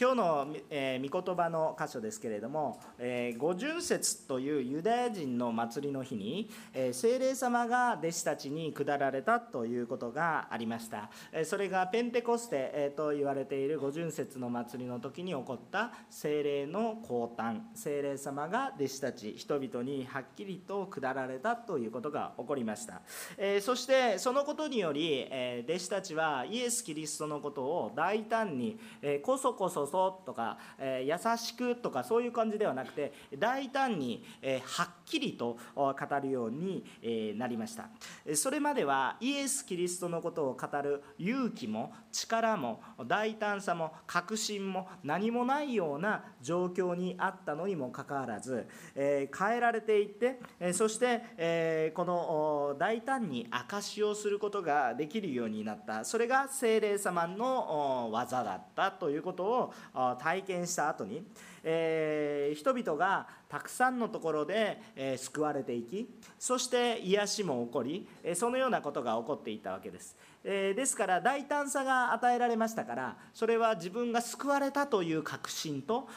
今日の、えー、御言葉の箇所ですけれども、えー、五巡節というユダヤ人の祭りの日に、えー、聖霊様が弟子たちに下られたということがありました、えー、それがペンテコステ、えー、と言われている五巡節の祭りの時に起こった聖霊の降誕。聖霊様が弟子たち人々にはっきりと下られたということが起こりました、えー、そしてそのことにより、えー、弟子たちはイエス・キリストのことを大胆に、えー、こそこそそとか、えー、優しくとかそういう感じではなくて大胆に、えー、はっきりと語るように、え、なりました。それまではイエス・キリストのことを語る勇気も力も大胆さも確信も何もないような状況にあったのにもかかわらず、え、変えられていって、えそして、え、この大胆に証しをすることができるようになった。それが精霊様の技だったということを体験した後に、えー、人々がたくさんのところで、えー、救われていきそして癒しも起こり、え、そのようなことが起こっていたわけです。えー、ですから大胆さが与えられましたからそれは自分が救われたという確信と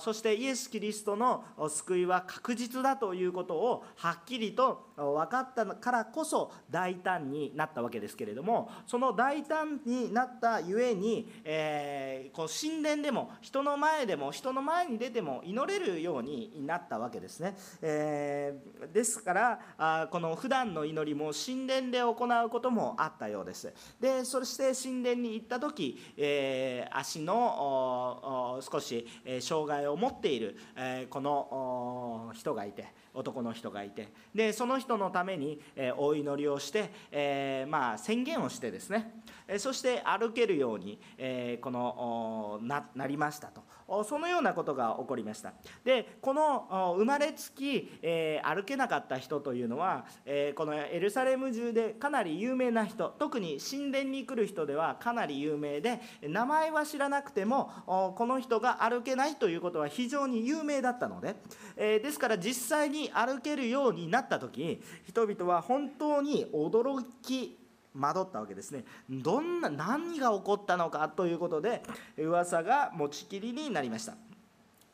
そしてイエス・キリストの救いは確実だということをはっきりと分かったからこそ大胆になったわけですけれどもその大胆になったゆえに、えー、こう神殿でも人の前でも人の前に出ても祈れるようになったわけですね、えー、ですからあこの普段の祈りも神殿で行うこともあったようです。でそして神殿に行った時、えー、足の少し障害を持っている、えー、この人がいて男の人がいて。でその人のために、えー、お祈りをして、えー、まあ、宣言をしてですね、えそして歩けるように、えこのなりましたと。そのようなことが起こりました。でこの生まれつき、え歩けなかった人というのは、えこのエルサレム中でかなり有名な人特に神殿に来る人ではかなり有名で名前は知らなくてもこの人が歩けないということは非常に有名だったので、えですから実際に歩けるようになった時人々は本当に驚き惑ったわけですねどんな何が起こったのかということで噂が持ちきりになりました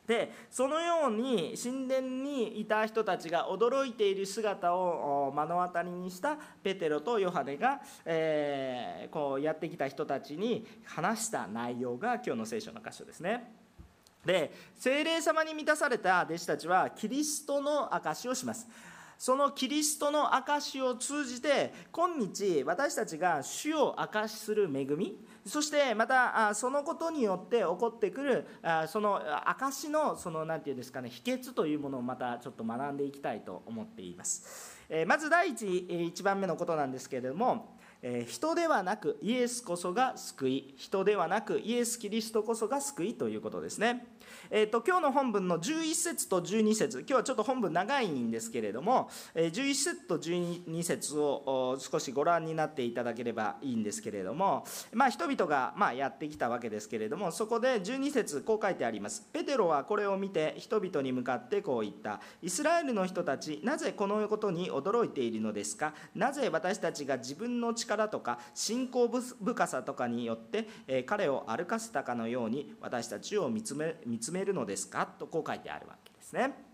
でそのように神殿にいた人たちが驚いている姿を目の当たりにしたペテロとヨハネが、えー、こうやってきた人たちに話した内容が今日の聖書の箇所ですね。で精霊様に満たされた弟子たちはキリストの証をします。そのキリストの証を通じて今日私たちが主を証しする恵みそしてまたそのことによって起こってくるその証のその何て言うんですかね秘訣というものをまたちょっと学んでいきたいと思っていますまず第一1番目のことなんですけれども人ではなくイエスこそが救い人ではなくイエス・キリストこそが救いということですね。えーと、今日の本文の11節と12節。今日はちょっと本文長いんですけれども、えー、11節と12節を少しご覧になっていただければいいんですけれども、まあ、人々がまあやってきたわけですけれどもそこで12節こう書いてあります。ペテロはこれを見て人々に向かってこう言った。イスラエルの人たちなぜこのことに驚いているのですか？なぜ私たちが自分の力とか信仰深さとかによって、えー、彼を歩かせたかのように私たちを見つめ見つめるのですか？とこう書いてあるわけですね。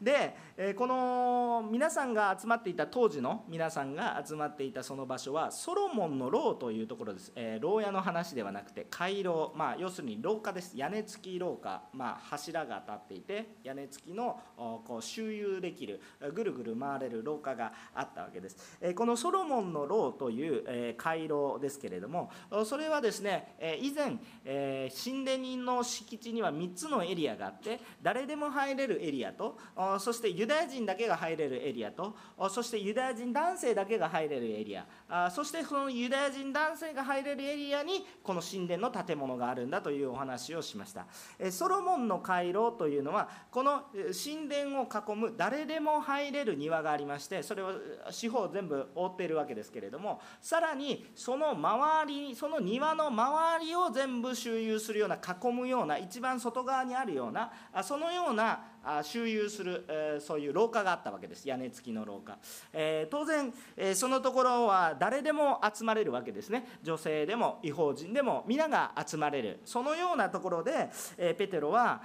でえこの皆さんが集まっていた当時の皆さんが集まっていたその場所はソロモンの牢というところです、え、牢屋の話ではなくて回廊、まあ、要するに廊下です。屋根付き廊下、まあ、柱が立っていて屋根付きのこう周遊できるぐるぐる回れる廊下があったわけです、え、このソロモンの牢という、え、回廊ですけれどもそれはですね、え以前、え神殿人の敷地には3つのエリアがあって誰でも入れるエリアとそしてユダヤ人だけが入れるエリアとそしてユダヤ人男性だけが入れるエリア。そしてそのユダヤ人男性が入れるエリアにこの神殿の建物があるんだというお話をしました。ソロモンの回廊というのはこの神殿を囲む誰でも入れる庭がありましてそれを四方全部覆っているわけですけれどもさらにその周りその庭の周りを全部周遊するような囲むような一番外側にあるようなそのような周遊するる、えそういう廊下があったわけです。屋根付きの廊下、え当然、えそのところは誰でも集まれるわけですね。女性でも違法人でも皆が集まれる。そのようなところで、えペテロは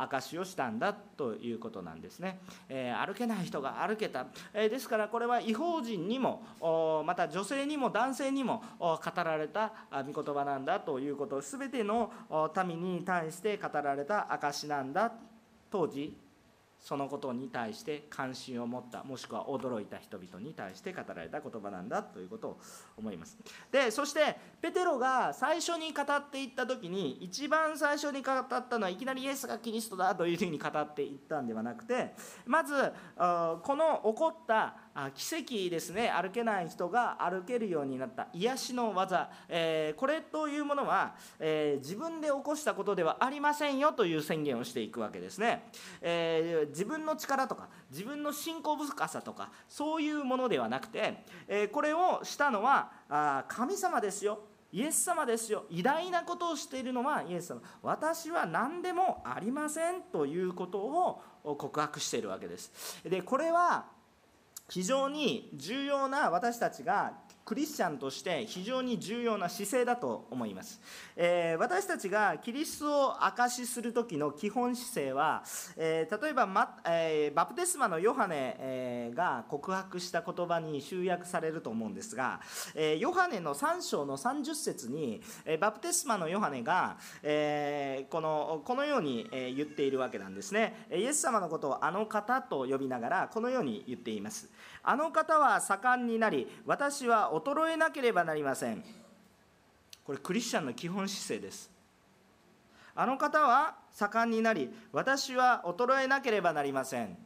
証しをしたんだということなんですね、え歩けない人が歩けた、えですからこれは違法人にもまた女性にも男性にも語られた御言葉なんだということ。全ての民に対して語られた証なんだ当時そのことに対して関心を持ったもしくは驚いた人々に対して語られた言葉なんだということを思います。でそしてペテロが最初に語っていった時に一番最初に語ったのはいきなりイエスがキリストだというふうに語っていったんではなくてまずこの起こった奇跡ですね。歩けない人が歩けるようになった。癒しの技、えー、これというものは、えー、自分で起こしたことではありませんよという宣言をしていくわけですね、えー、自分の力とか自分の信仰深さとかそういうものではなくて、えこれをしたのはあ神様ですよ。イエス様ですよ。偉大なことをしているのはイエス様。私は何でもありませんということを告白しているわけです。でこれは非常に重要な私たちがクリスチャンとして非常に重要な姿勢だと思います、えー、私たちがキリストを証しする時の基本姿勢は、えー、例えば、まえー、バプテスマのヨハネ、えが告白した言葉に集約されると思うんですが、えヨハネの3章の30節に、えバプテスマのヨハネが、えこのこのように、言っているわけなんですね。イエス様のことをあの方と呼びながらこのように言っています。あの方は盛んになり私は衰えなければなりません。これクリスチャンの基本姿勢です。あの方は盛んになり私は衰えなければなりません。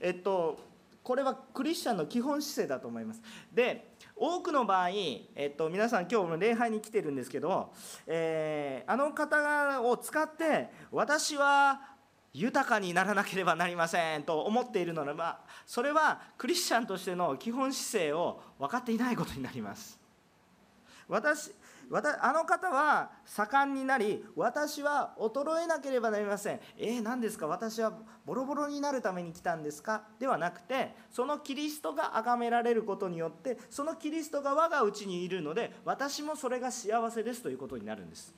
えっとこれはクリスチャンの基本姿勢だと思います。で多くの場合、えっと、皆さん今日も礼拝に来てるんですけど、えー、あの方を使って私は豊かにならなければなりませんと思っているのならばそれはクリスチャンとしての基本姿勢を分かっていないことになります。私あの方は盛んになり私は衰えなければなりません。えー、何ですか？私はボロボロになるために来たんですか？ではなくてそのキリストが崇められることによってそのキリストが我がうちにいるので私もそれが幸せですということになるんです。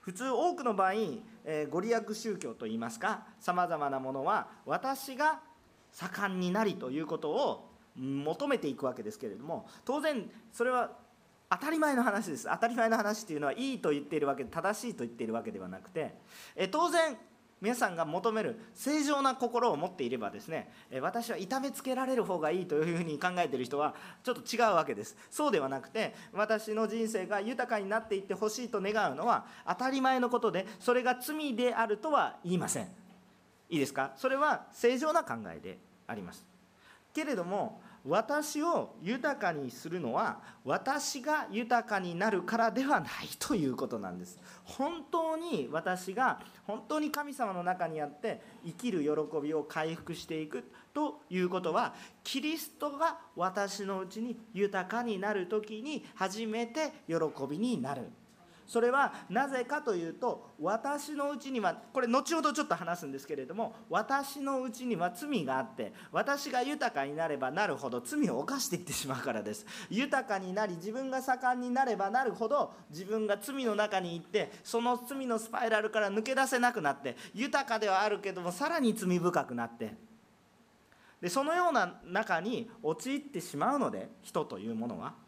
普通多くの場合、えー、ご利益宗教といいますかさまざまなものは私が盛んになりということを求めていくわけですけれども当然それは当たり前の話です。当たり前の話っていうのはいいと言っているわけ正しいと言っているわけではなくて、え当然皆さんが求める正常な心を持っていればですね私は痛めつけられる方がいいというふうに考えている人はちょっと違うわけです。そうではなくて私の人生が豊かになっていってほしいと願うのは当たり前のことでそれが罪であるとは言いません。いいですか？それは正常な考えであります。けれども私を豊かにするのは私が豊かになるからではないということなんです。本当に私が本当に神様の中にあって生きる喜びを回復していくということはキリストが私のうちに豊かになる時に初めて喜びになる。それはなぜかというと私のうちにはこれ後ほどちょっと話すんですけれども私のうちには罪があって私が豊かになればなるほど罪を犯していってしまうからです。豊かになり自分が盛んになればなるほど自分が罪の中に行ってその罪のスパイラルから抜け出せなくなって豊かではあるけどもさらに罪深くなってでそのような中に陥ってしまうので人というものは。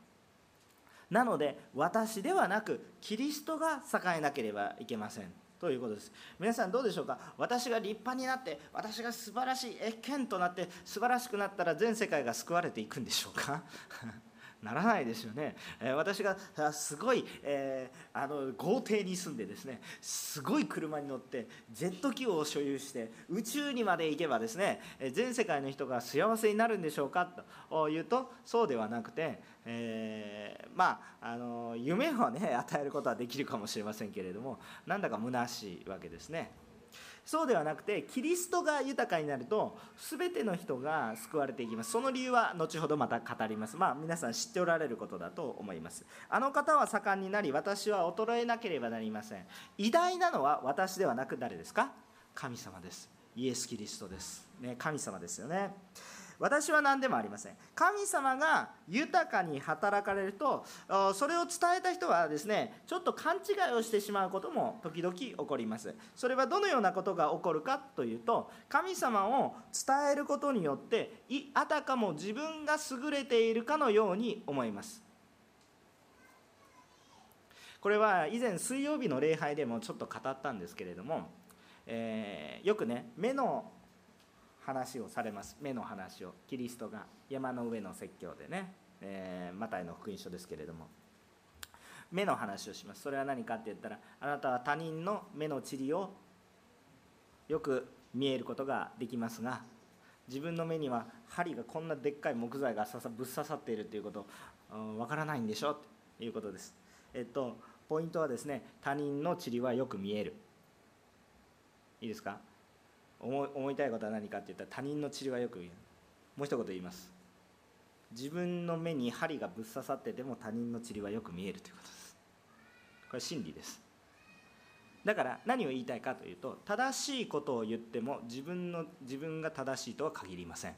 なので私ではなくキリストが栄えなければいけません。ということです。皆さんどうでしょうか？私が立派になって私が素晴らしいえ剣となって素晴らしくなったら全世界が救われていくんでしょうか？ならないですよね、私がすごい、えー、あの豪邸に住んでですねすごい車に乗ってジェット機を所有して宇宙にまで行けばですね全世界の人が幸せになるんでしょうか？というとそうではなくて、えー、まああの夢をね 与えることはできるかもしれませんけれどもなんだか虚しいわけですね。そうではなくてキリストが豊かになると全ての人が救われていきます。その理由は後ほどまた語ります。まあ皆さん知っておられることだと思います。あの方は盛んになり私は衰えなければなりません。偉大なのは私ではなく誰ですか？神様です。イエス・キリストです、ね、神様ですよね。私は何でもありません。神様が豊かに働かれるとそれを伝えた人はですねちょっと勘違いをしてしまうことも時々起こります。それはどのようなことが起こるかというと神様を伝えることによってあたかも自分が優れているかのように思います。これは以前水曜日の礼拝でもちょっと語ったんですけれども、えー、よくね目の話をされます。目の話を。キリストが山の上の説教でね、えー、マタイの福音書ですけれども。目の話をします。それは何かって言ったらあなたは他人の目の塵をよく見えることができますが自分の目には針がこんなでっかい木材がぶっ刺さっているということわからないんでしょ？ということです。えっとポイントはですね他人の塵はよく見える。いいですか？思思いたいことは何かって言ったら他人の治療はよく言う。もう一言言います。自分の目に針がぶっ刺さってても他人の治療はよく見えるということです。これ真理です。だから何を言いたいかというと正しいことを言っても自分の自分が正しいとは限りません。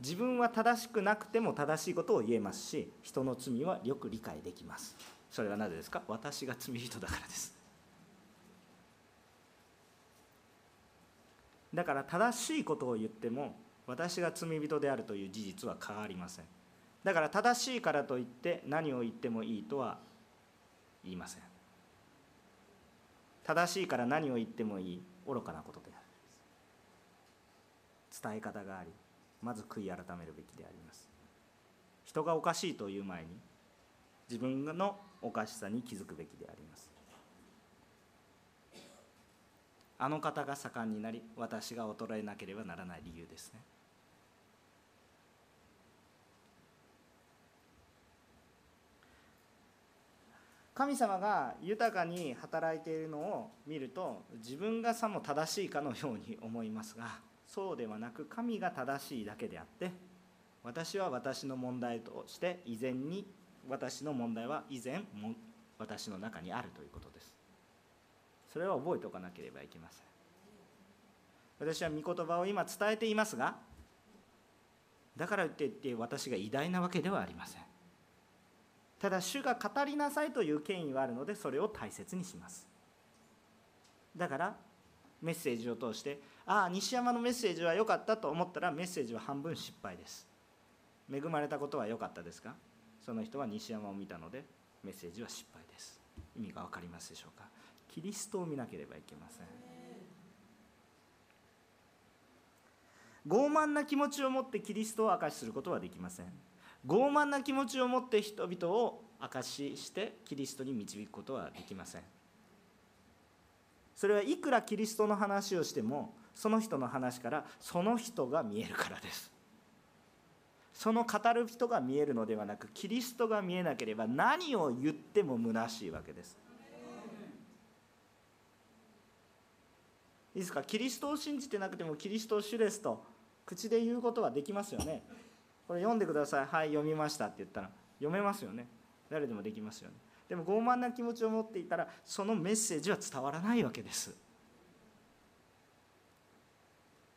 自分は正しくなくても正しいことを言えますし人の罪はよく理解できます。それはなぜですか？私が罪人だからです。だから正しいことを言っても私が罪人であるという事実は変わりません。だから正しいからといって何を言ってもいいとは言いません。正しいから何を言ってもいい愚かなことである伝え方がありまず悔い改めるべきであります。人がおかしいという前に自分のおかしさに気づくべきであります。あの方が盛んになり私が衰えなければならない理由ですね。神様が豊かに働いているのを見ると自分がさも正しいかのように思いますがそうではなく神が正しいだけであって私は私の問題として以前に私の問題は以前も私の中にあるということです。それは覚えておかなければいけません。私は御言葉を今伝えていますがだからといって私が偉大なわけではありません。ただ主が語りなさいという権威はあるのでそれを大切にします。だからメッセージを通してああ西山のメッセージは良かったと思ったらメッセージは半分失敗です。恵まれたことは良かったですか？その人は西山を見たのでメッセージは失敗です。意味が分かりますでしょうか？キリストを見なければいけません。傲慢な気持ちを持ってキリストを証しすることはできません。傲慢な気持ちを持って人々を証ししてキリストに導くことはできません。それはいくらキリストの話をしてもその人の話からその人が見えるからです。その語る人が見えるのではなくキリストが見えなければ何を言っても虚しいわけです。いいですか？キリストを信じてなくてもキリストを主ですと口で言うことはできますよね。これ読んでください。はい読みました。って言ったら読めますよね。誰でもできますよね。でも傲慢な気持ちを持っていたらそのメッセージは伝わらないわけです。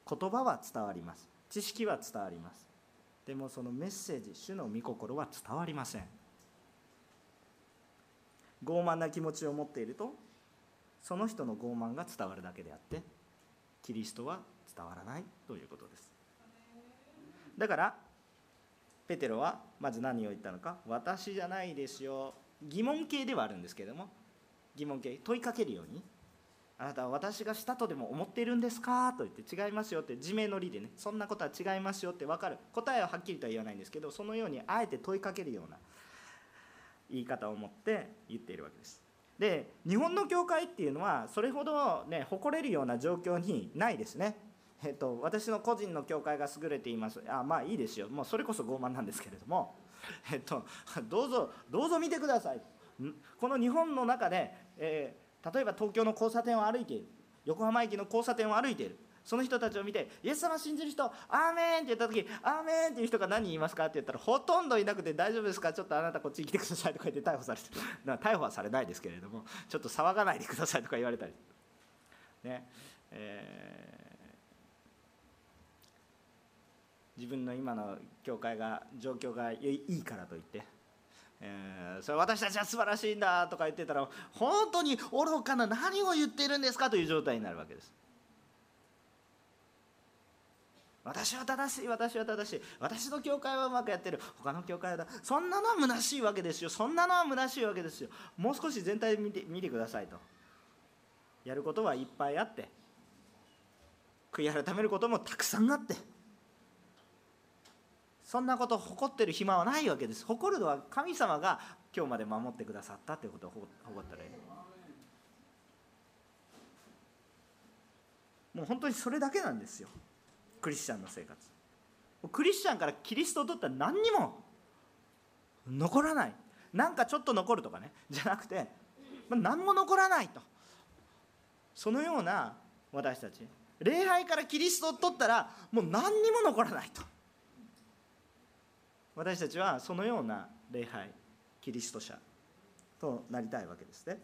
言葉は伝わります。知識は伝わります。でもそのメッセージ主の御心は伝わりません。傲慢な気持ちを持っているとその人の傲慢が伝わるだけであってキリストは伝わらないということです。だからペテロはまず何を言ったのか私じゃないですよ。疑問形ではあるんですけれども疑問形問いかけるようにあなたは私がしたとでも思っているんですか？と言って違いますよって自明の理でねそんなことは違いますよって分かる。答えははっきりとは言わないんですけどそのようにあえて問いかけるような言い方を持って言っているわけです。で日本の教会っていうのはそれほどね誇れるような状況にないですね。えっと、私の個人の教会が優れています。あまあいいですよ。もうそれこそ傲慢なんですけれども、えっと、どうぞどうぞ見てください。この日本の中で、えー、例えば東京の交差点を歩いている。横浜駅の交差点を歩いている。その人たちを見てイエス様信じる人アーメンって言った時アーメンっていう人が何人いますかって言ったらほとんどいなくて大丈夫ですか？ちょっとあなたこっちに来てくださいとか言って逮捕されてる。逮捕はされないですけれどもちょっと騒がないでくださいとか言われたりね。えー、自分の今の教会が状況がいいからといってえー、それ私たちは素晴らしいんだとか言ってたら本当に愚かな何を言っているんですかという状態になるわけです。私は正しい私は正しい。私の教会はうまくやってる。他の教会はそんなのは虚しいわけですよ。そんなのは虚しいわけですよ。もう少し全体で見て見てくださいと。やることはいっぱいあって。悔い改めることもたくさんあって。そんなこと誇ってる暇はないわけです。誇るのは神様が今日まで守ってくださったということを誇ったらいい。もう本当にそれだけなんですよ。クリスチャンの生活。クリスチャンからキリストを取ったら何にも残らない。なんかちょっと残るとかね。じゃなくて何も残らないと。そのような私たち。礼拝からキリストを取ったらもう何にも残らないと。私たちはそのような礼拝キリスト者となりたいわけですね。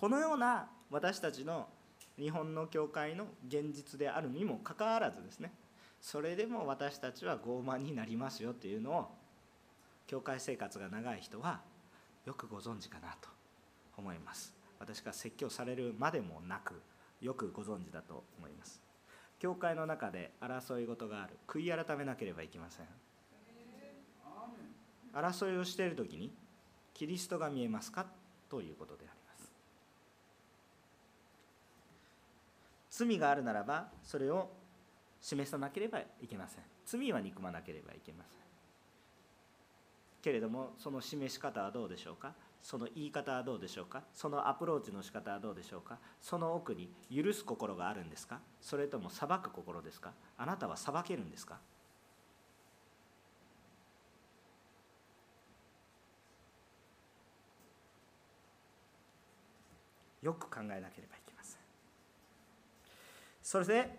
このような私たちの日本の教会の現実であるにもかかわらずですねそれでも私たちは傲慢になりますよっていうのを教会生活が長い人はよくご存知かなと思います。私が説教されるまでもなくよくご存知だと思います。教会の中で争い事がある。悔い改めなければいけません。争いをしている時にキリストが見えますか？ということで。ある罪があるならばそれを示さなければいけません。罪は憎まなければいけません。けれどもその示し方はどうでしょうか？その言い方はどうでしょうか？そのアプローチの仕方はどうでしょうか？その奥に許す心があるんですか？それとも裁く心ですか？あなたは裁けるんですか？よく考えなければそれで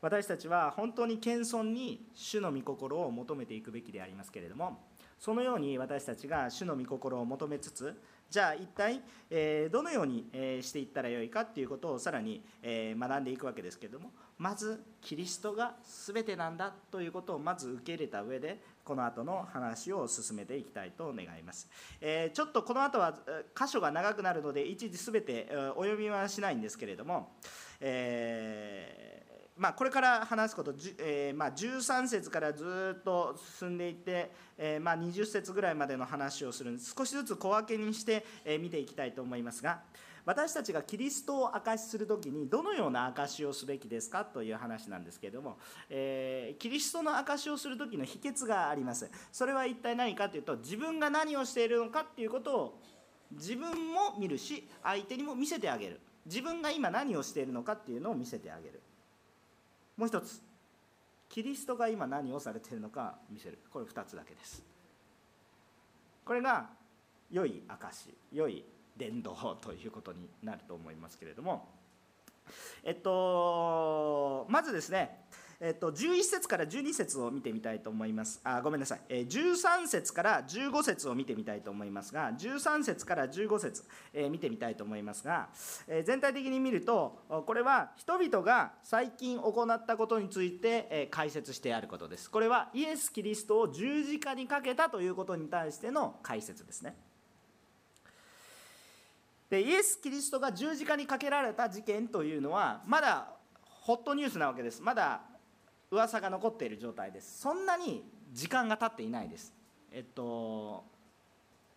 私たちは本当に謙遜に主の御心を求めていくべきでありますけれどもそのように私たちが主の御心を求めつつじゃあ一体、えどのように、えしていったらよいかっていうことをさらに、え学んでいくわけですけれどもまずキリストが全てなんだということをまず受け入れた上でこの後の話を進めていきたいと願います、えちょっとこの後は箇所が長くなるので一時全てお読みはしないんですけれども、えー、まあ、これから話すこと、えー、まあ、13節からずっと進んでいって、えー、まあ、20節ぐらいまでの話をするんです少しずつ小分けにして、え見ていきたいと思いますが私たちがキリストを証しする時にどのような証しをすべきですか？という話なんですけれども、えキリストの証しをする時の秘訣があります。それは一体何かというと自分が何をしているのかっていうことを自分も見るし相手にも見せてあげる。自分が今何をしているのかっていうのを見せてあげる。もう一つ。キリストが今何をされているのか見せる。これ2つだけです。これが良い証良い伝道ということになると思いますけれども。えっとまずですねえっと、11節から12節を見てみたいと思います。あごめんなさい、え13節から15節を見てみたいと思いますが、13節から15節、え見てみたいと思いますが、え全体的に見ると、これは人々が最近行ったことについて、え解説してあることです。これはイエス・キリストを十字架にかけたということに対しての解説ですね。でイエス・キリストが十字架にかけられた事件というのはまだホットニュースなわけですまだ噂が残っている状態です。そんなに時間が経っていないです。えっと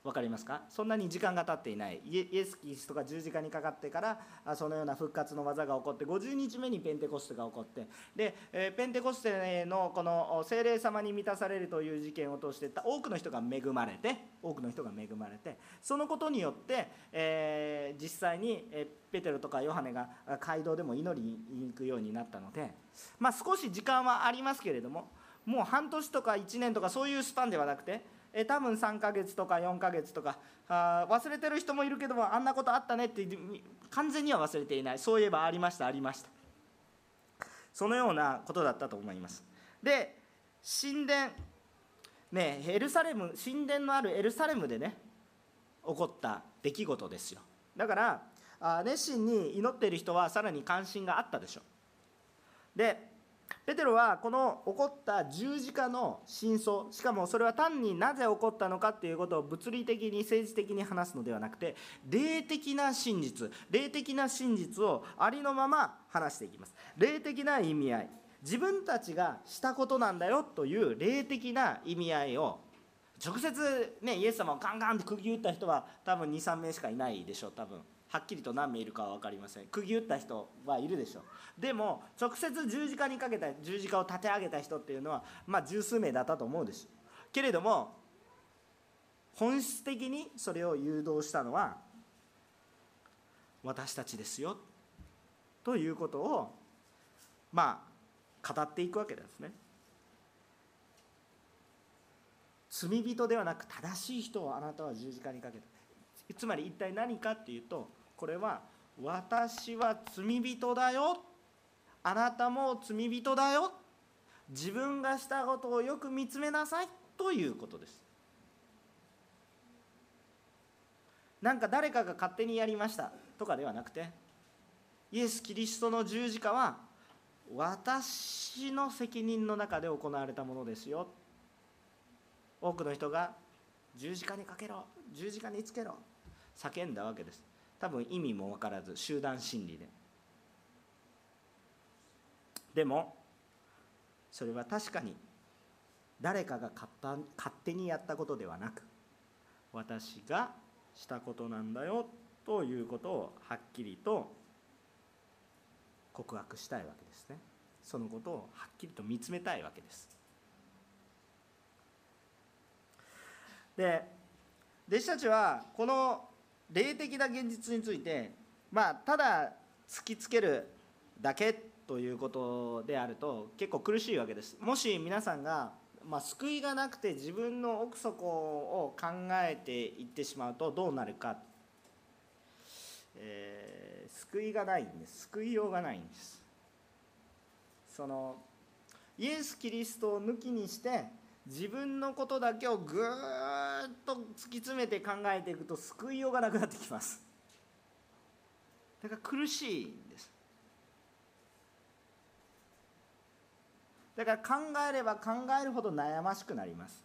分かりますか？そんなに時間が経っていない。イエス・キリストが十字架にかかってからそのような復活の技が起こって50日目にペンテコステが起こって。でペンテコステのこの精霊様に満たされるという事件を通して多くの人が恵まれて多くの人が恵まれてそのことによって、えー、実際にペテロとかヨハネが街道でも祈りに行くようになったので、まあ、少し時間はありますけれどももう半年とか1年とかそういうスパンではなくてえ多分3ヶ月とか4ヶ月とか。あ忘れてる人もいるけどもあんなことあったねって完全には忘れていない。そういえばありましたありました。そのようなことだったと思います。で神殿。ねエルサレム神殿のあるエルサレムでね起こった出来事ですよ。だからあ熱心に祈っている人はさらに関心があったでしょ。うでペテロはこの起こった十字架の真相しかもそれは単になぜ起こったのかっていうことを物理的に政治的に話すのではなくて霊的な真実霊的な真実をありのまま話していきます。霊的な意味合い。自分たちがしたことなんだよという霊的な意味合いを直接ねイエス様をガンガンって釘打った人は多分23名しかいないでしょう多分。はっきりと何名いるかは分かりません。釘打った人はいるでしょう。でも直接十字架にかけた十字架を立て上げた人っていうのはまあ十数名だったと思うですけれども本質的にそれを誘導したのは私たちですよ。ということをまあ語っていくわけですね。罪人ではなく正しい人をあなたは十字架にかけた。つまり一体何かっていうとこれは私は罪人だよ。あなたも罪人だよ。自分がしたことをよく見つめなさいということです。なんか誰かが勝手にやりましたとかではなくてイエス・キリストの十字架は私の責任の中で行われたものですよ。多くの人が十字架にかけろ十字架につけろ叫んだわけです。多分意味も分からず集団心理で。でもそれは確かに誰かが勝手にやったことではなく私がしたことなんだよということをはっきりと告白したいわけですね。そのことをはっきりと見つめたいわけです。で弟子たちはこの霊的な現実についてまあただ突きつけるだけということであると結構苦しいわけです。もし皆さんが、まあ、救いがなくて自分の奥底を考えていってしまうとどうなるか、えー、救いがないんです。救いようがないんです。そのイエス・キリストを抜きにして自分のことだけをぐーっ突き詰めて考えていくと救いようがなくなってきます。だから苦しいんです。だから考えれば考えるほど悩ましくなります。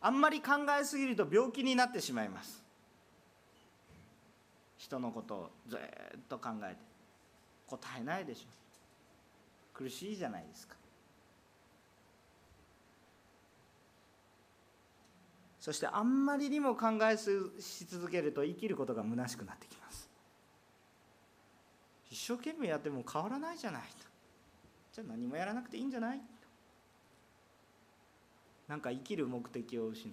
あんまり考えすぎると病気になってしまいます。人のことをずっと考えて答えないでしょ。苦しいじゃないですか。そしてあんまりにも考えし続けると生きることが虚しくなってきます。一生懸命やっても変わらないじゃないと。じゃあ何もやらなくていいんじゃない？なんか生きる目的を失う。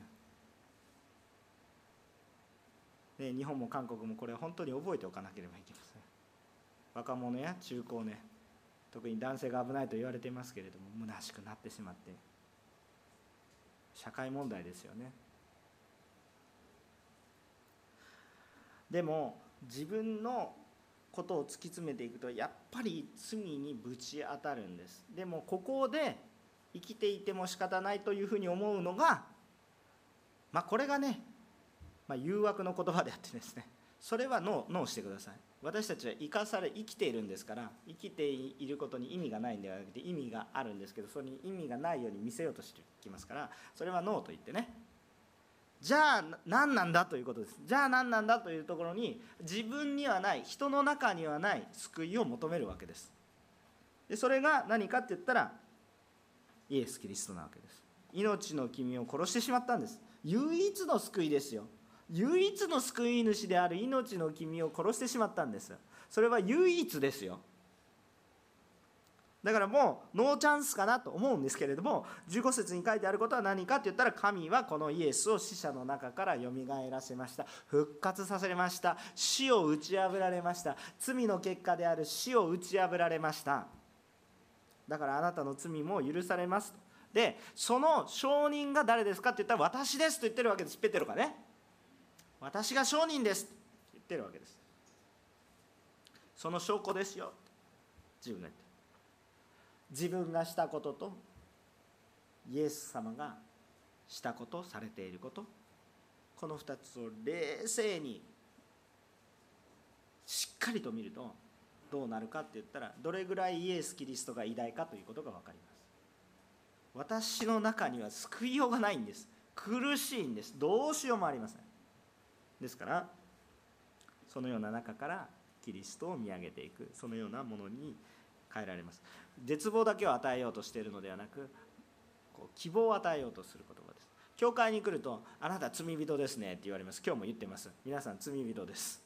で日本も韓国もこれ本当に覚えておかなければいけません。若者や中高年特に男性が危ないと言われていますけれども虚しくなってしまって社会問題ですよねでも自分のことを突き詰めていくとやっぱり罪にぶち当たるんです。でもここで生きていても仕方ないというふうに思うのがまあこれがね、まあ、誘惑の言葉であってですね。それはノーノーしてください。私たちは生かされ生きているんですから生きていることに意味がないんではなくて意味があるんですけどそれに意味がないように見せようとしてきますからそれはノーと言ってね。じゃあ何なんだということです。じゃあ何なんだというところに自分にはない人の中にはない救いを求めるわけです。でそれが何かって言ったらイエス・キリストなわけです。命の君を殺してしまったんです。唯一の救いですよ。唯一の救い主である命の君を殺してしまったんです。それは唯一ですよ。だからもうノーチャンスかなと思うんですけれども15節に書いてあることは何かって言ったら神はこのイエスを死者の中からよみがえらせました。復活させました。死を打ち破られました。罪の結果である死を打ち破られました。だからあなたの罪も許されます。でその証人が誰ですかって言ったら私ですと言ってるわけです。ペテロがね。私が証人ですって言ってるわけです。その証拠ですよ。自分が言って自分がしたこととイエス様がしたことされていることこの2つを冷静にしっかりと見るとどうなるかって言ったらどれぐらいイエス・キリストが偉大かということが分かります。私の中には救いようがないんです。苦しいんです。どうしようもありません。ですからそのような中からキリストを見上げていく。そのようなものに変えられます。絶望だけを与えようとしているのではなくこう希望を与えようとする言葉です。教会に来るとあなた罪人ですねって言われます。今日も言ってます。皆さん罪人です。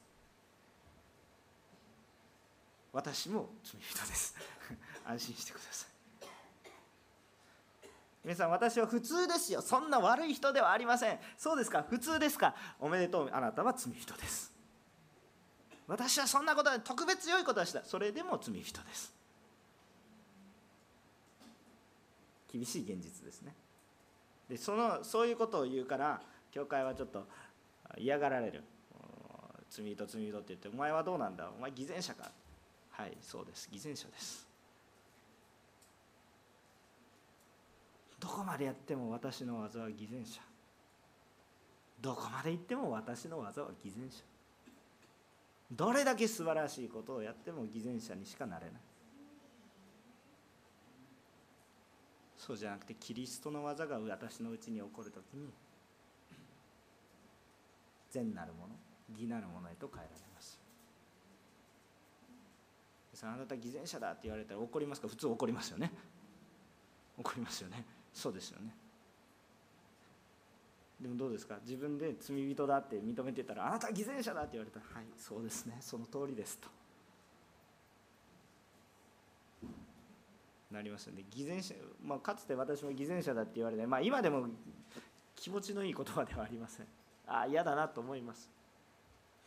私も罪人です。安心してください。皆さん私は普通ですよ。そんな悪い人ではありません。そうですか？普通ですか？おめでとう。あなたは罪人です。私はそんなことは特別良いことはしたそれでも罪人です。厳しい現実ですね。でそのそういうことを言うから教会はちょっと嫌がられる。罪人罪人って言ってお前はどうなんだ？お前偽善者か？はいそうです。偽善者です。どこまでやっても私の技は偽善者。どこまで行っても私の技は偽善者。どれだけ素晴らしいことをやっても偽善者にしかなれない。そうじゃなくてキリストの技が私のうちに起こるときに善なるもの義なるものへと変えられます。あなた偽善者だって言われたら怒りますか？普通怒りますよね。怒りますよね。そうですよね。でもどうですか？自分で罪人だって認めてたらあなた偽善者だって言われたらはいそうですね。その通りですと。なりますよね。偽善者、まあ、かつて私も偽善者だって言われて、まあ、今でも気持ちのいい言葉ではありません。ああ嫌だなと思います。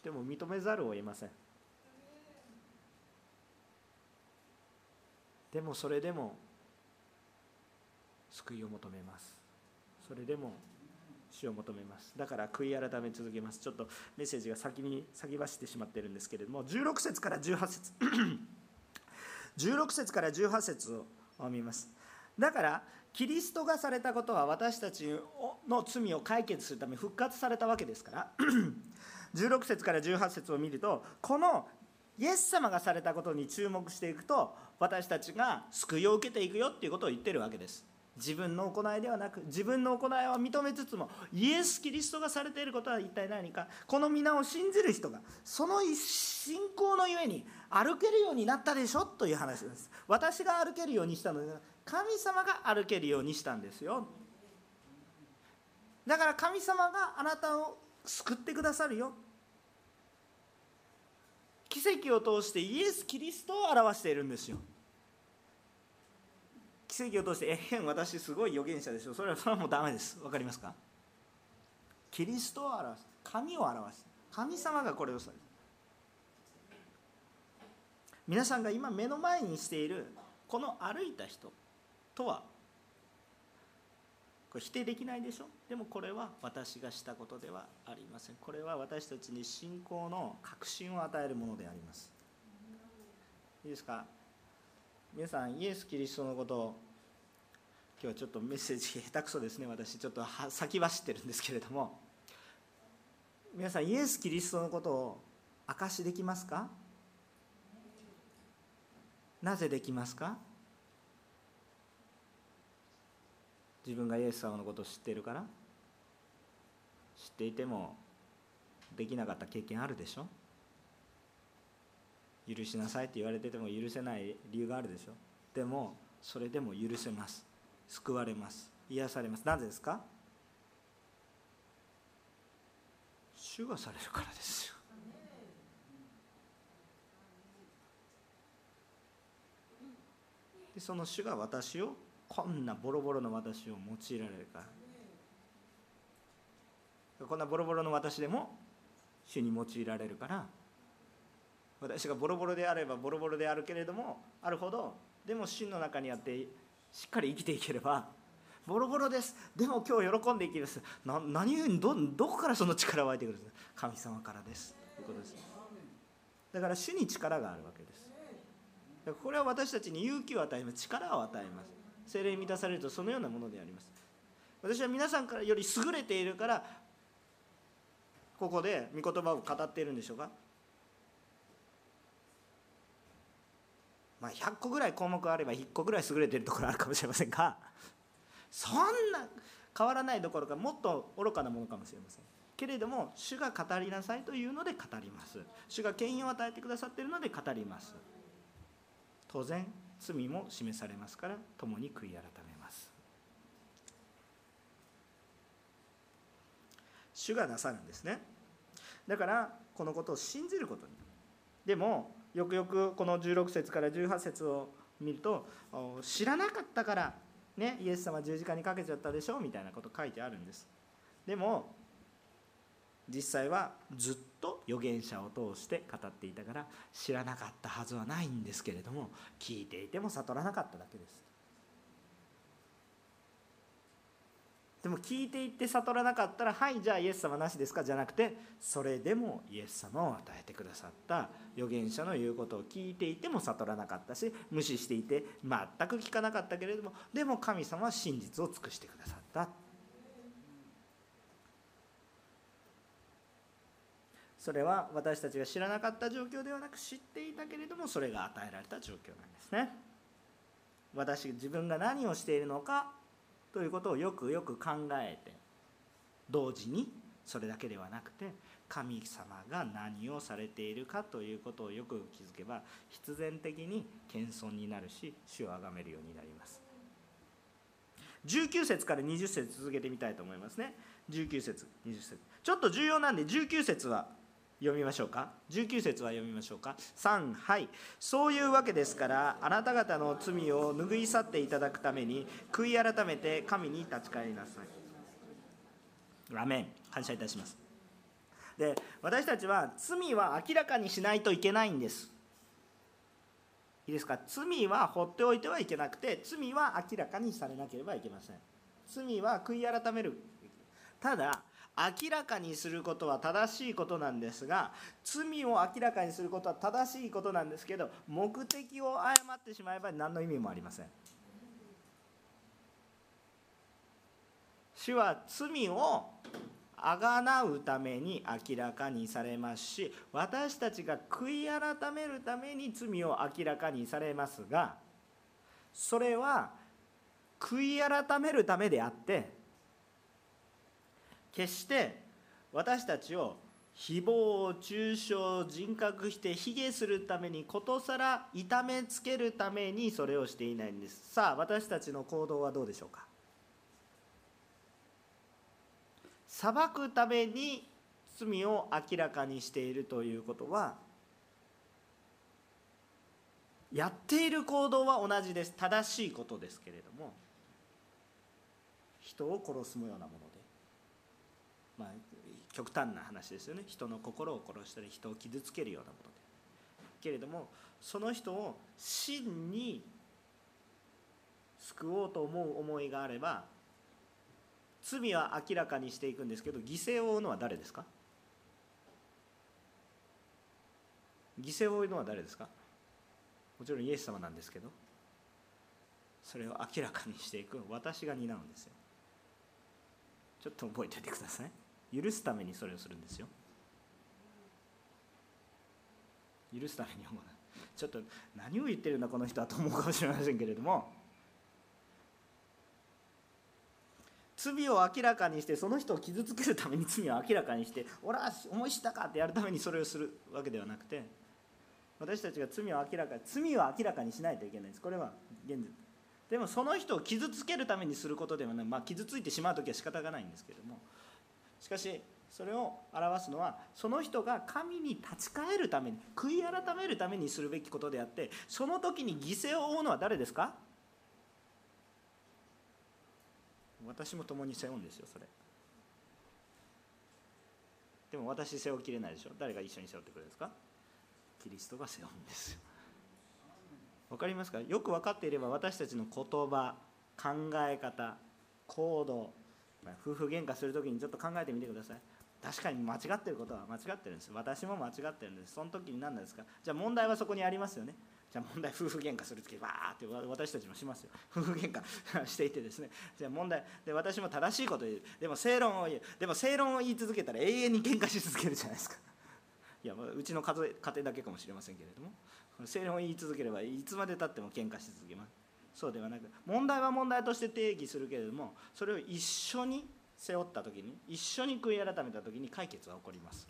でも認めざるを得ません。でもそれでも救いを求めます。それでも死を求めます。だから悔い改め続けます。ちょっとメッセージが先に先走ってしまってるんですけれども16節から18節。16節から18節を見ます。だからキリストがされたことは私たちの罪を解決するため復活されたわけですから 16節から18節を見るとこのイエス様がされたことに注目していくと私たちが救いを受けていくよっていうことを言ってるわけです。自分の行いではなく自分の行いは認めつつもイエス・キリストがされていることは一体何か。この皆を信じる人がその信仰のゆえに歩けるようになったでしょという話です。私が歩けるようにしたので神様が歩けるようにしたんですよ。だから神様があなたを救ってくださるよ。奇跡を通してイエス・キリストを表しているんですよ。奇跡を通して「えへん私すごい預言者でしょ」それはそれはもうダメです。分かりますか？キリストを表す神を表す神様がこれをされる。皆さんが今目の前にしているこの歩いた人とはこれ否定できないでしょ？でもこれは私がしたことではありません。これは私たちに信仰の確信を与えるものであります。いいですか？皆さんイエス・キリストのことを今日ちょっとメッセージ下手くそですね。私ちょっと先走ってるんですけれども。皆さんイエス・キリストのことを証しできますか？なぜできますか？自分がイエス様のことを知っているから？知っていてもできなかった経験あるでしょ？許しなさいって言われてても許せない理由があるでしょ？でもそれでも許せます。救われます。癒されます。なぜですか？主がされるからですよ。でその主が私をこんなボロボロの私を用いられるから。こんなボロボロの私でも主に用いられるから。私がボロボロであればボロボロであるけれどもあるほど。でも真の中にあってしっかり生きていければボロボロです。でも今日喜んで生きるです。な何どどこからその力湧いてくるんです神様からです。ということです。だから主に力があるわけです。これは私たちに勇気を与えます。力を与えます。精霊に満たされるとそのようなものであります。私は皆さんからより優れているからここで御言葉を語っているんでしょうか？まあ100個ぐらい項目あれば1個ぐらい優れてるところあるかもしれませんがそんな変わらないどころかもっと愚かなものかもしれません。けれども主が語りなさいというので語ります。主が権威を与えてくださっているので語ります。当然罪も示されますから共に悔い改めます。主がなさるんですね。だからこのことを信じることに。でもよくよくこの16節から18節を見ると知らなかったからねイエス様十字架にかけちゃったでしょみたいなこと書いてあるんです。でも実際はずっと預言者を通して語っていたから知らなかったはずはないんですけれども聞いていても悟らなかっただけです。でも聞いていって悟らなかったらはいじゃあイエス様なしですか？じゃなくてそれでもイエス様を与えてくださった。預言者の言うことを聞いていても悟らなかったし無視していて全く聞かなかったけれどもでも神様は真実を尽くしてくださった。それは私たちが知らなかった状況ではなく知っていたけれどもそれが与えられた状況なんですね。私自分が何をしているのかということをよくよく考えて同時にそれだけではなくて神様が何をされているかということをよく気づけば必然的に謙遜になるし主を崇めるようになります。19節から20節続けてみたいと思いますね。19節20節。ちょっと重要なんで19節は読みましょうか。19節は読みましょうか。3はい。そういうわけですからあなた方の罪を拭い去っていただくために悔い改めて神に立ち返りなさい。アメン。感謝いたします。で私たちは罪は明らかにしないといけないんです。いいですか？罪は放っておいてはいけなくて罪は明らかにされなければいけません。罪は悔い改める。ただ明らかにすることは正しいことなんですが罪を明らかにすることは正しいことなんですけど目的を誤ってしまえば何の意味もありません。主は罪をあがなうために明らかにされますし私たちが悔い改めるために罪を明らかにされますがそれは悔い改めるためであって決して私たちを誹謗中傷人格して卑下するためにことさら痛めつけるためにそれをしていないんです。さあ私たちの行動はどうでしょうか？裁くために罪を明らかにしているということはやっている行動は同じです。正しいことですけれども人を殺すようなもの。まあ、極端な話ですよね。人の心を殺したり人を傷つけるようなもので。けれどもその人を真に救おうと思う思いがあれば罪は明らかにしていくんですけど犠牲を負うのは誰ですか？犠牲を負うのは誰ですか？もちろんイエス様なんですけどそれを明らかにしていく私が担うんですよ。ちょっと覚えておいてください。許すためにそれをするんですよ。許すために思うちょっと何を言ってるんだこの人はと思うかもしれませんけれども。罪を明らかにしてその人を傷つけるために罪を明らかにして「俺は思い知ったか」ってやるためにそれをするわけではなくて私たちが罪を明らか罪を明らかにしないといけないです。これは現実。でもその人を傷つけるためにすることではない、まあ、傷ついてしまう時は仕方がないんですけれども。しかしそれを表すのはその人が神に立ち返るために悔い改めるためにするべきことであってその時に犠牲を負うのは誰ですか？私も共に背負うんですよそれ。でも私背負いきれないでしょ。誰が一緒に背負ってくれるんですか？キリストが背負うんですよ。分かりますか？よく分かっていれば私たちの言葉考え方行動夫婦喧嘩する時にちょっと考えてみてください。確かに間違ってることは間違ってるんです。私も間違ってるんです。その時に何なんですか？じゃあ問題はそこにありますよね。じゃあ問題夫婦喧嘩する時バーって私たちもしますよ。夫婦喧嘩 していてですね。じゃあ問題で私も正しいこと言う。でも正論を言う。でも正論を言い続けたら永遠に喧嘩し続けるじゃないですか。いやうちの家庭だけかもしれませんけれども。正論を言い続ければいつまでたっても喧嘩し続けます。そうではなく問題は問題として定義するけれどもそれを一緒に背負った時に一緒に悔い改めた時に解決は起こります。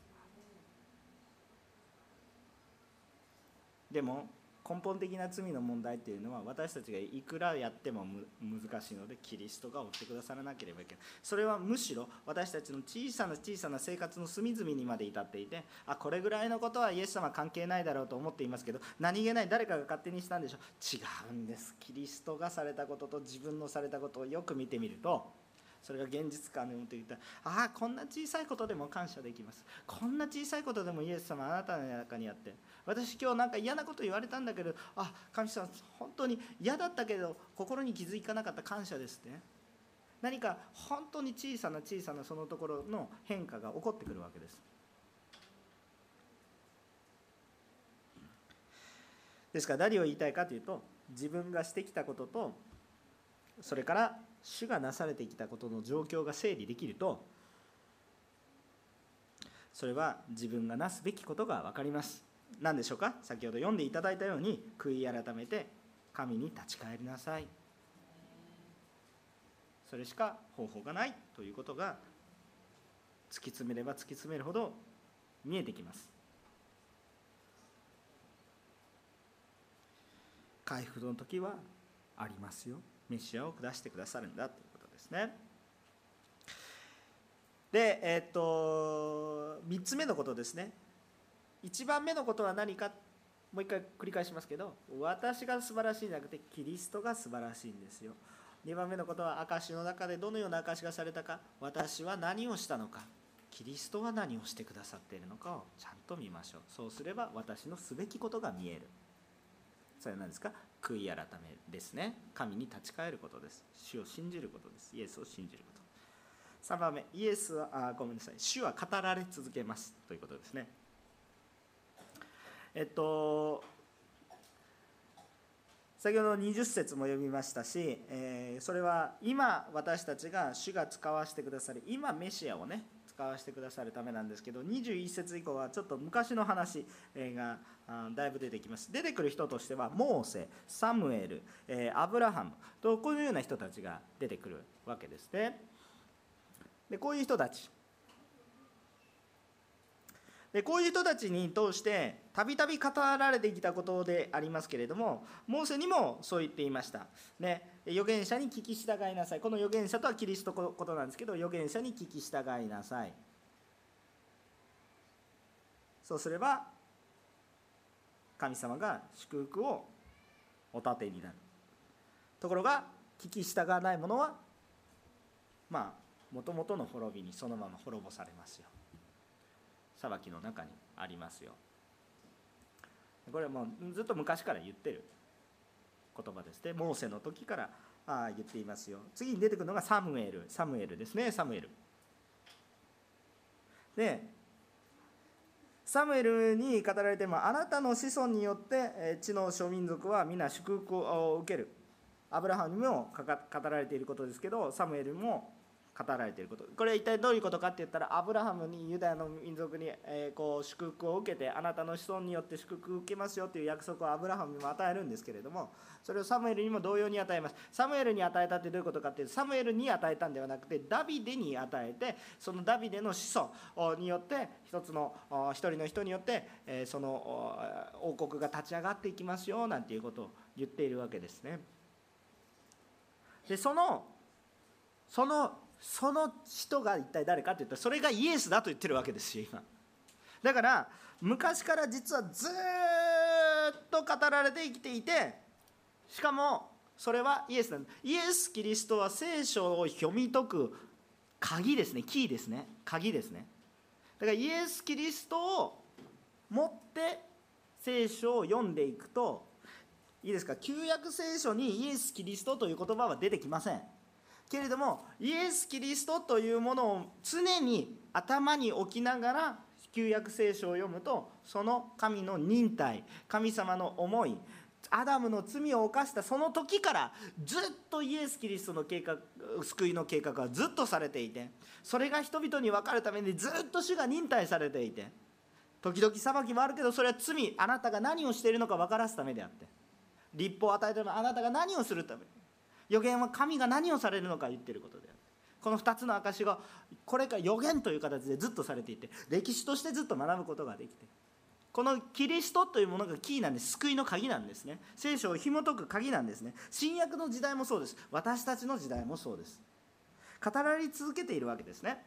でも根本的な罪の問題っていうのは私たちがいくらやっても難しいのでキリストが追ってくださらなければいけない。それはむしろ私たちの小さな小さな生活の隅々にまで至っていてあこれぐらいのことはイエス様関係ないだろうと思っていますけど何気ない誰かが勝手にしたんでしょ違うんです。キリストがされたことと自分のされたことをよく見てみるとそれが現実感でもって言ったらああこんな小さいことでも感謝できます。こんな小さいことでもイエス様あなたの中にあって私今日なんか嫌なこと言われたんだけどあ神様本当に嫌だったけど心に気づかなかった感謝ですね。何か本当に小さな小さなそのところの変化が起こってくるわけです。ですから何を言いたいかというと自分がしてきたこととそれから主がなされてきたことの状況が整理できるとそれは自分がなすべきことが分かります。何でしょうか？先ほど読んでいただいたように悔い改めて神に立ち返りなさい。それしか方法がないということが突き詰めれば突き詰めるほど見えてきます。回復の時はありますよ。メシアを下してくださるんだということですね。でえっと3つ目のことですね。1番目のことは何か？もう一回繰り返しますけど私が素晴らしいんじゃなくてキリストが素晴らしいんですよ。2番目のことは証しの中でどのような証がされたか私は何をしたのかキリストは何をしてくださっているのかをちゃんと見ましょう。そうすれば私のすべきことが見える。それは何ですか？悔い改めですね。神に立ち返ることです。主を信じることです。イエスを信じること。3番目イエスはあごめんなさい。主は語られ続けます。ということですね。えっと先ほど20節も読みましたし、えー、それは今私たちが主が使わせてくださり今メシアをね使わせてくださるためなんですけど21節以降はちょっと昔の話がだいぶ出てきます。出てくる人としてはモーセサムエル、えー、アブラハムとこういうような人たちが出てくるわけですね。でこういう人たち。でこういう人たちに通してたびたび語られてきたことでありますけれどもモーセにもそう言っていました、ね、預言者に聞き従いなさい。この預言者とはキリストのことなんですけど預言者に聞き従いなさい。そうすれば神様が祝福をお立てになる。ところが聞き従わない者はまあもともとの滅びにそのまま滅ぼされますよ。裁きの中にありますよ。これはもうずっと昔から言ってる言葉です。ねモーセの時からあ言っていますよ。次に出てくるのがサムエル。サムエルですね。サムエル。でサムエルに語られてもあなたの子孫によって地の諸民族は皆祝福を受ける。アブラハムにも語られていることですけどサムエルも語られていること。これは一体どういうことかって言ったらアブラハムにユダヤの民族に、えー、こう祝福を受けてあなたの子孫によって祝福を受けますよという約束をアブラハムにも与えるんですけれどもそれをサムエルにも同様に与えます。サムエルに与えたってどういうことかっていうとサムエルに与えたんではなくてダビデに与えてそのダビデの子孫によって一つの一人の人によって、えー、その王国が立ち上がっていきますよなんていうことを言っているわけですね。でそのそのその人が一体誰かって言ったらそれがイエスだと言ってるわけですよ今。だから昔から実はずっと語られて生きていてしかもそれはイエスなんイエス・キリストは聖書を読み解く鍵ですね。キーですね。鍵ですね。だからイエス・キリストを持って聖書を読んでいくといいですか？旧約聖書にイエス・キリストという言葉は出てきません。けれどもイエス・キリストというものを常に頭に置きながら旧約聖書を読むとその神の忍耐神様の思いアダムの罪を犯したその時からずっとイエス・キリストの計画救いの計画はずっとされていてそれが人々に分かるためにずっと主が忍耐されていて時々裁きもあるけどそれは罪あなたが何をしているのか分からすためであって立法を与えているのはあなたが何をするため予言は神が何をされるのか言ってることであってこの2つの証がこれから予言という形でずっとされていて歴史としてずっと学ぶことができてこのキリストというものがキーなんです。救いの鍵なんですね。聖書を紐解く鍵なんですね。新約の時代もそうです。私たちの時代もそうです。語られ続けているわけですね。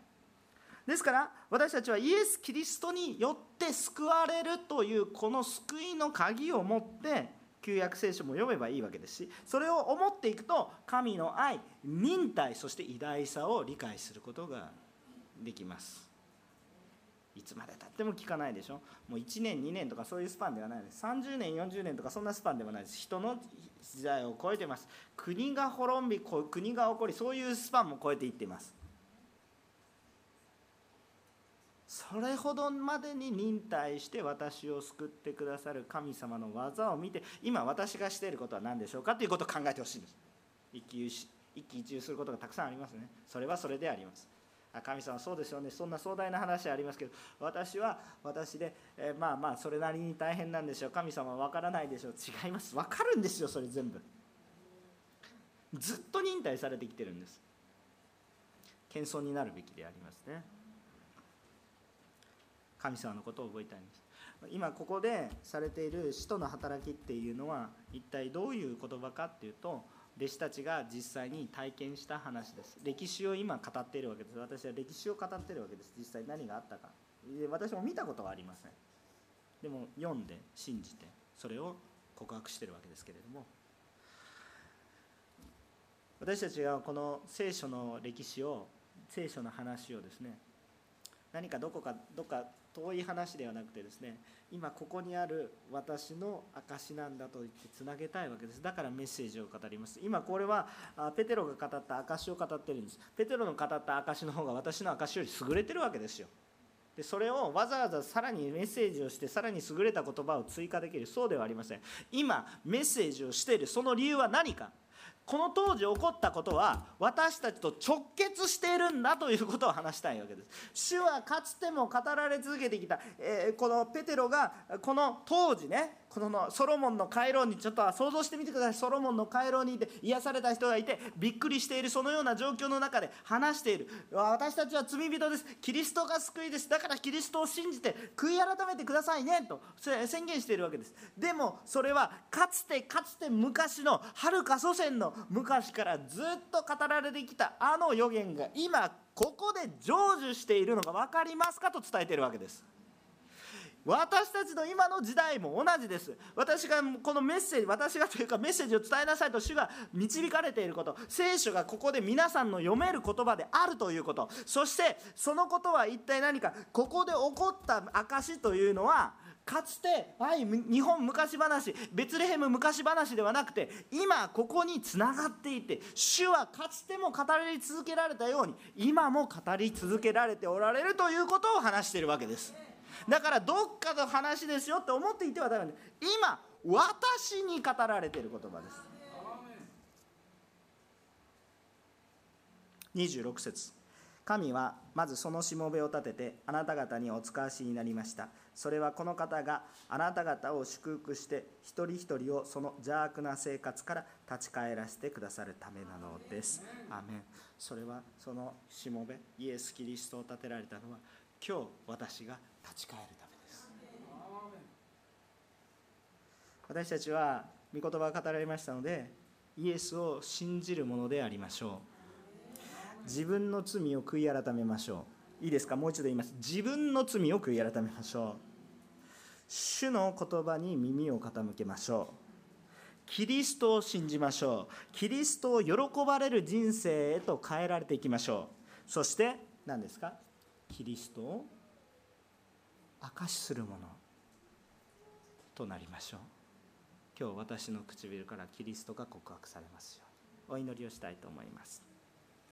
ですから私たちはイエス・キリストによって救われるというこの救いの鍵を持って旧約聖書も読めばいいわけですしそれを思っていくと神の愛忍耐そして偉大さを理解することができます。いつまでたっても聞かないでしょ？もう1年2年とかそういうスパンではないです。30年40年とかそんなスパンではないです。人の時代を超えてます。国が滅び国が起こりそういうスパンも超えていっています。それほどまでに忍耐して私を救ってくださる神様の技を見て今私がしていることは何でしょうかということを考えてほしいんです。一喜一喜一憂することがたくさんありますね。それはそれであります。神様そうですよね。そんな壮大な話ありますけど私は私で、え、まあまあそれなりに大変なんでしょう。神様は分からないでしょう。違います。分かるんですよそれ全部。ずっと忍耐されてきてるんです。謙遜になるべきでありますね。神様のことを覚えたいんです。今ここでされている使徒の働きっていうのは一体どういう言葉かっていうと弟子たちが実際に体験した話です。歴史を今語っているわけです。私は歴史を語っているわけです。実際何があったか。私も見たことはありません。でも読んで信じてそれを告白してるわけですけれども。私たちがこの聖書の歴史を聖書の話をですね何かどこかどっか遠い話ではなくてですね今ここにある私の証なんだと言ってつなげたいわけです。だからメッセージを語ります。今これはペテロが語った証を語ってるんです。ペテロの語った証の方が私の証より優れてるわけですよ。でそれをわざわざさらにメッセージをしてさらに優れた言葉を追加できる。そうではありません。今メッセージをしているその理由は何か。この当時起こったことは私たちと直結しているんだということを話したいわけです。主はかつても語られ続けてきた、えー、このペテロがこの当時ねこのソロモンの回廊にちょっと想像してみてください。ソロモンの回廊にいて癒された人がいてびっくりしているそのような状況の中で話している。私たちは罪人です。キリストが救いです。だからキリストを信じて悔い改めてくださいね。と宣言しているわけです。でもそれはかつてかつて昔のはるか祖先の昔からずっと語られてきたあの予言が今ここで成就しているのが分かりますか？と伝えているわけです。私たちの今の時代も同じです。私がこのメッセージ私がというかメッセージを伝えなさいと主が導かれていること。聖書がここで皆さんの読める言葉であるということ。そしてそのことは一体何か。ここで起こった証というのはかつて、はい、日本昔話ベツレヘム昔話ではなくて今ここにつながっていて主はかつても語り続けられたように今も語り続けられておられるということを話しているわけです。だからどっかの話ですよって思っていてはダメ今私に語られている言葉です。26節。神はまずそのしもべを立ててあなた方にお使わしになりました。それはこの方があなた方を祝福して一人一人をその邪悪な生活から立ち返らせてくださるためなのです。アメン。それはそのしもべイエス・キリストを立てられたのは今日私が立ち返るためです。私たちは御言葉が語られましたのでイエスを信じるものでありましょう。自分の罪を悔い改めましょう。いいですか？もう一度言います。自分の罪を悔い改めましょう。主の言葉に耳を傾けましょう。キリストを信じましょう。キリストを喜ばれる人生へと変えられていきましょう。そして何ですか？キリストを証しするものとなりましょう。今日私の唇からキリストが告白されますように。お祈りをしたいと思います。